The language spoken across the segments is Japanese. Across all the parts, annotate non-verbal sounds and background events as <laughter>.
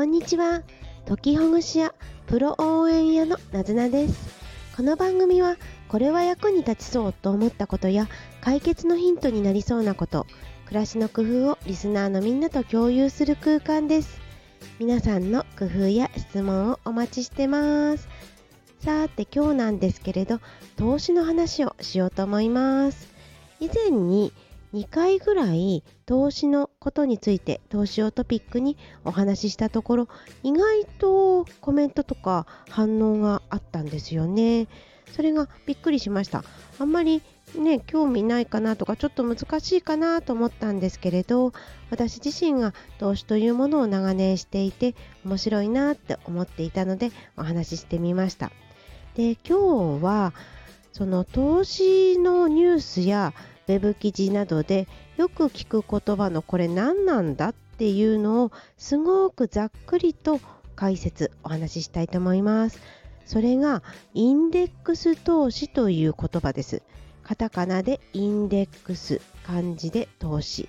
こんにちは。時ほぐし屋プロ応援屋のなずなです。この番組はこれは役に立ちそうと思ったことや解決のヒントになりそうなこと、暮らしの工夫をリスナーのみんなと共有する空間です。皆さんの工夫や質問をお待ちしてます。さて今日なんですけれど、投資の話をしようと思います。以前に2回ぐらい投資のことについて投資をトピックにお話ししたところ意外とコメントとか反応があったんですよね。それがびっくりしました。あんまりね興味ないかなとかちょっと難しいかなと思ったんですけれど私自身が投資というものを長年していて面白いなって思っていたのでお話ししてみました。で今日はその投資のニュースやウェブ記事などでよく聞く言葉のこれ何なんだっていうのをすごくざっくりと解説お話ししたいと思います。それがインデックス投資という言葉です。カタカナでインデックス、漢字で投資。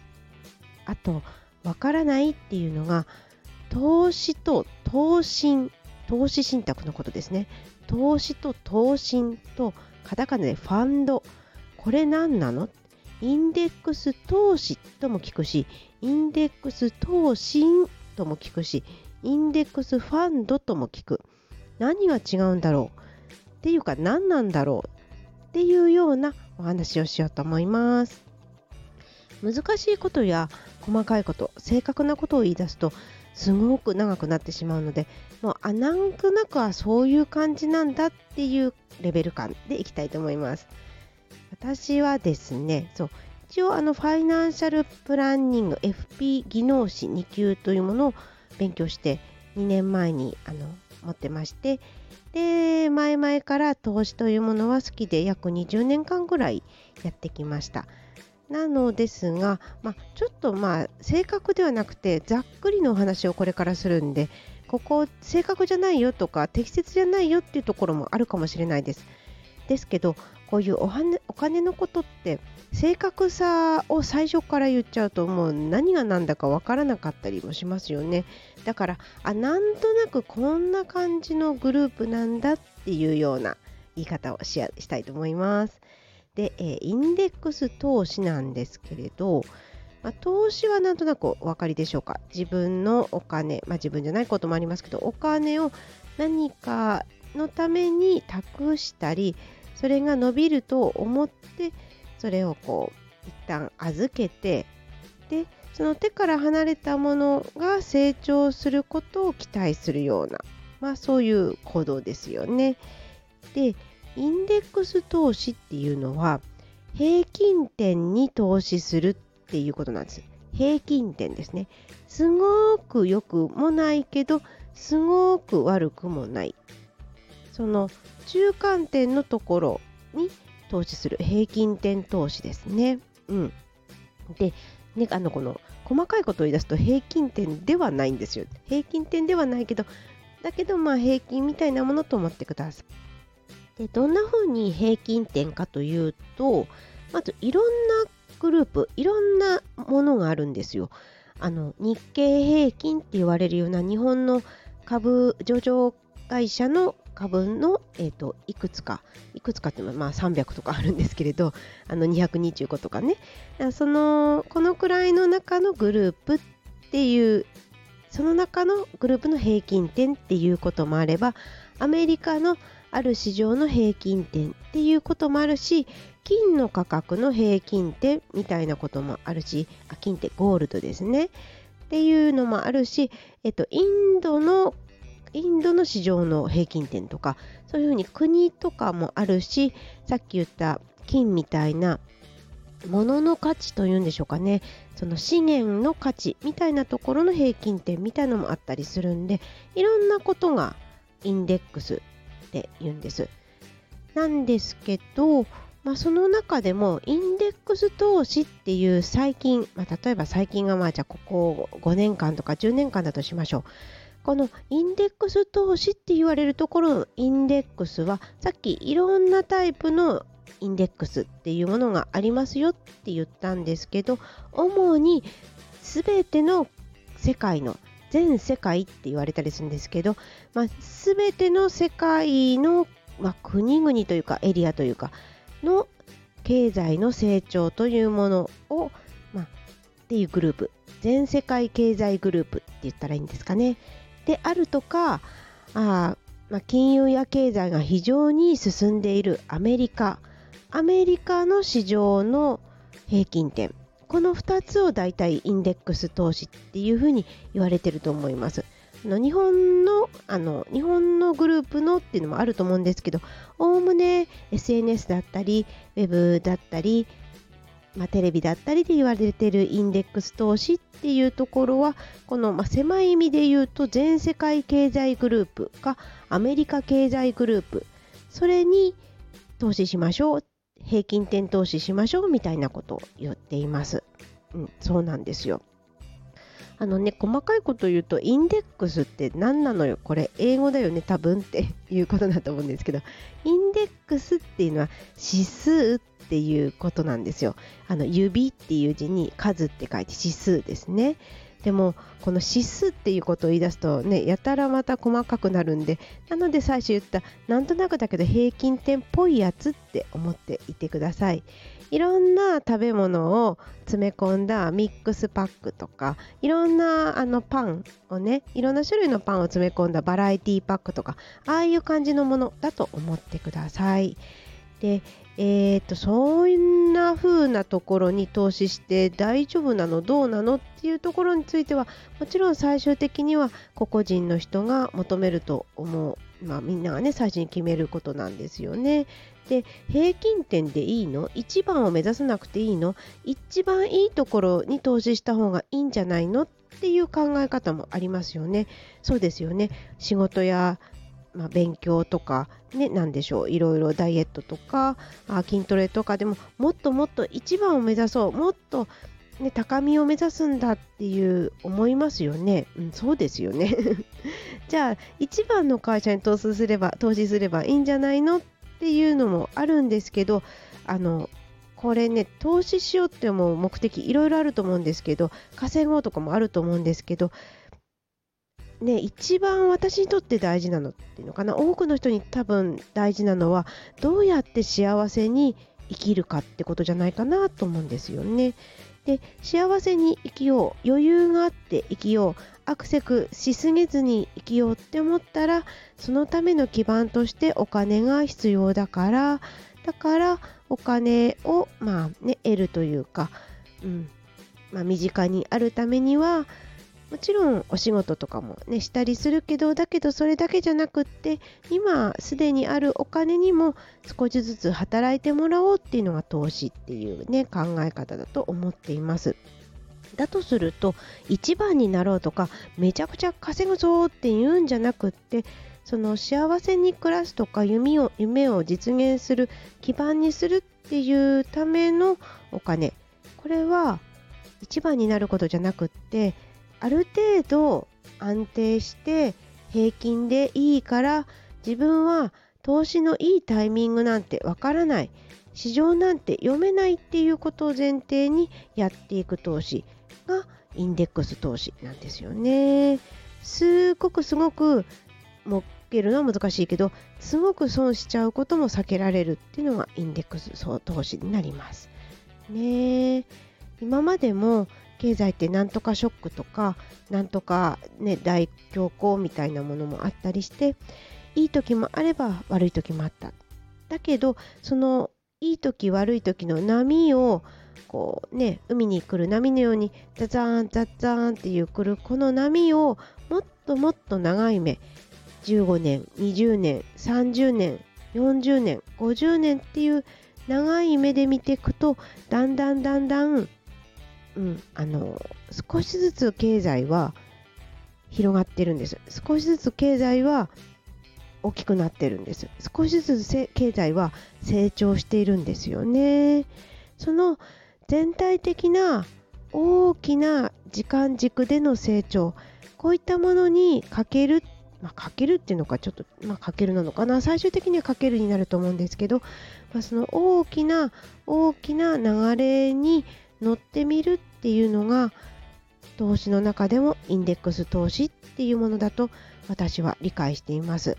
あと、わからないっていうのが投資と投信、投資信託のことですね。投資と投信とカタカナでファンド。これ何なの？インデックス投資とも聞くし、インデックス投信とも聞くし、インデックスファンドとも聞く。何が違うんだろうっていうか何なんだろうっていうようなお話をしようと思います。難しいことや細かいこと、正確なことを言い出すとすごく長くなってしまうので、もうあなんとなくはそういう感じなんだっていうレベル感でいきたいと思います。私はですね、そう、一応あのファイナンシャルプランニング FP 技能士2級というものを勉強して2年前にあの持ってましてで前々から投資というものは好きで約20年間ぐらいやってきました。なのですが、まあ、ちょっとまあ正確ではなくてざっくりのお話をこれからするんでここ正確じゃないよとか適切じゃないよっていうところもあるかもしれないです。ですけどこういうお金お金のことって正確さを最初から言っちゃうともう何が何だか分からなかったりもしますよね。だからあなんとなくこんな感じのグループなんだっていうような言い方をししたいと思います。で、えー、インデックス投資なんですけれど、まあ、投資はなんとなくお分かりでしょうか？自分のお金、まあ、自分じゃないこともありますけどお金を何かのために託したりそれが伸びると思ってそれをこう一旦預けてでその手から離れたものが成長することを期待するような、まあ、そういう行動ですよね。でインデックス投資っていうのは平均点に投資するっていうことなんです。平均点ですね。すごく良くもないけどすごく悪くもない。その中間点のところに投資する平均点投資ですね。うん。で、ね、あの、この細かいことを言い出すと平均点ではないんですよ。平均点ではないけど、だけどまあ平均みたいなものと思ってください。で、どんな風に平均点かというと、まずいろんなグループ、いろんなものがあるんですよ。あの、日経平均って言われるような日本の株上場会社の株の、えーと、いくつかいくつかってまあ300とかあるんですけれど <laughs> あの225とかね。そのこのくらいの中のグループっていうその中のグループの平均点っていうこともあればアメリカのある市場の平均点っていうこともあるし金の価格の平均点みたいなこともあるしあ金ってゴールドですね。っていうのもあるし、えっと、インドのインドの市場の平均点とかそういうふうに国とかもあるしさっき言った金みたいな物のの価値というんでしょうかね。その資源の価値みたいなところの平均点みたいのもあったりするんでいろんなことがインデックスって言うんです。なんですけど、まあ、その中でもインデックス投資っていう最近、まあ、例えば最近がまあじゃあここ5年間とか10年間だとしましょう。このインデックス投資って言われるところのインデックスはさっきいろんなタイプのインデックスっていうものがありますよって言ったんですけど主に全ての世界の全世界って言われたりするんですけど、まあ、全ての世界の、まあ、国々というかエリアというかの経済の成長というものを、まあ、っていうグループ。全世界経済グループって言ったらいいんですかね。であるとかあ、まあ、金融や経済が非常に進んでいるアメリカアメリカの市場の平均点この2つを大体インデックス投資っていうふうに言われてると思います。の日本のあの日本のグループのっていうのもあると思うんですけどおおむね SNS だったりウェブだったり、まあ、テレビだったりで言われているインデックス投資っていうところはこの、まあ、狭い意味で言うと全世界経済グループかアメリカ経済グループ。それに投資しましょう。平均点投資しましょう。みたいなことを言っています。うん、そうなんですよ。あのね、細かいこと言うと、インデックスって何なのよ、これ、英語だよね、多分っていうことだと思うんですけど、インデックスっていうのは指数っていうことなんですよ。あの指っていう字に数って書いて指数ですね。でもこの指数っていうことを言い出すとねやたらまた細かくなるんでなので最初言ったなんとなくだけど平均点っぽいやつって思っていてくださいいろんな食べ物を詰め込んだミックスパックとかいろんなあのパンをねいろんな種類のパンを詰め込んだバラエティパックとかああいう感じのものだと思ってくださいでえーと、そんな風なところに投資して大丈夫なのどうなのっていうところについてはもちろん最終的には個々人の人が求めると思う、まあ、みんながね最初に決めることなんですよね。で平均点でいいの？一番を目指さなくていいの？一番いいところに投資した方がいいんじゃないの？っていう考え方もありますよね。そうですよね仕事やまあ、勉強とか、ね、なんでしょういろいろダイエットとかあ筋トレとかでももっともっと一番を目指そうもっと、ね、高みを目指すんだっていう思いますよね、うん、そうですよね。<laughs> じゃあ一番の会社に投資すれば投資すればいいんじゃないのっていうのもあるんですけどあのこれね投資しようって思う目的いろいろあると思うんですけど稼ごうとかもあると思うんですけどね、一番私にとって大事なのっていうのかな多くの人に多分大事なのはどうやって幸せに生きるかってことじゃないかなと思うんですよね。で幸せに生きよう余裕があって生きようアクセクしすぎずに生きようって思ったらそのための基盤としてお金が必要だからだからお金をまあね得るというか、うんまあ、身近にあるためにはもちろんお仕事とかもねしたりするけどだけどそれだけじゃなくって今すでにあるお金にも少しずつ働いてもらおうっていうのが投資っていうね考え方だと思っています。だとすると一番になろうとかめちゃくちゃ稼ぐぞって言うんじゃなくってその幸せに暮らすとか夢を夢を実現する基盤にするっていうためのお金これは一番になることじゃなくってある程度安定して平均でいいから自分は投資のいいタイミングなんてわからない市場なんて読めないっていうことを前提にやっていく投資がインデックス投資なんですよね。すごくすごく儲けるのは難しいけどすごく損しちゃうことも避けられるっていうのがインデックス投資になります。ね今までも経済ってなんとかショックとかなんとか、ね、大恐慌みたいなものもあったりしていい時もあれば悪い時もあった。だけどそのいい時悪い時の波をこうね海に来る波のようにザザーンザザーンっていう来るこの波をもっともっと長い目15年20年30年40年50年っていう長い目で見ていくとだんだんだんだんうん、あの少しずつ経済は広がってるんです。少しずつ経済は大きくなってるんです。少しずつ経済は成長しているんですよね。その全体的な大きな時間軸での成長。こういったものにかけるまあ、かけるっていうのかちょっと、まあ、かけるなのかな。最終的にはかけるになると思うんですけど、まあ、その大きな大きな流れに乗ってみるっていうのが投資の中でもインデックス投資っていうものだと私は理解しています。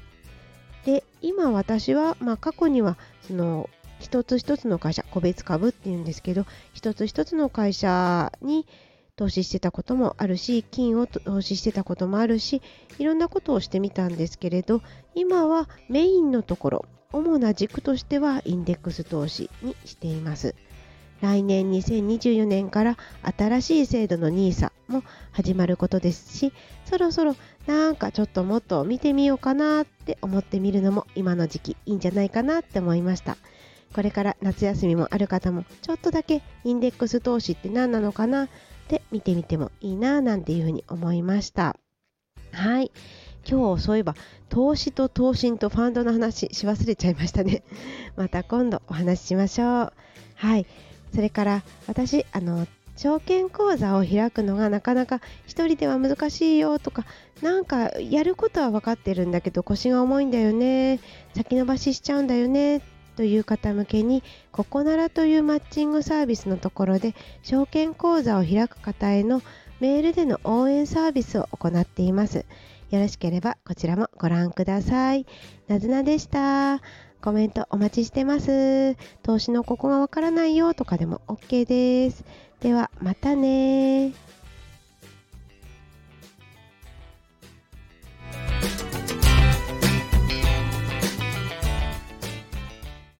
で今私は、まあ、過去にはその一つ一つの会社個別株っていうんですけど一つ一つの会社に投資してたこともあるし金を投資してたこともあるしいろんなことをしてみたんですけれど今はメインのところ主な軸としてはインデックス投資にしています。来年2024年から新しい制度の NISA も始まることですしそろそろなんかちょっともっと見てみようかなって思ってみるのも今の時期いいんじゃないかなって思いました。これから夏休みもある方もちょっとだけインデックス投資って何なのかなって見てみてもいいななんていうふうに思いました。はい。今日そういえば投資と投信とファンドの話し忘れちゃいましたね。また今度お話ししましょう。はい。それから私あの証券口座を開くのがなかなか1人では難しいよとかなんかやることは分かってるんだけど腰が重いんだよね先延ばししちゃうんだよねという方向けにここならというマッチングサービスのところで証券口座を開く方へのメールでの応援サービスを行っています。よろしければこちらもご覧ください。なずなでした。コメントお待ちしてます。投資のここがわからないよとかでも OK です。ではまたね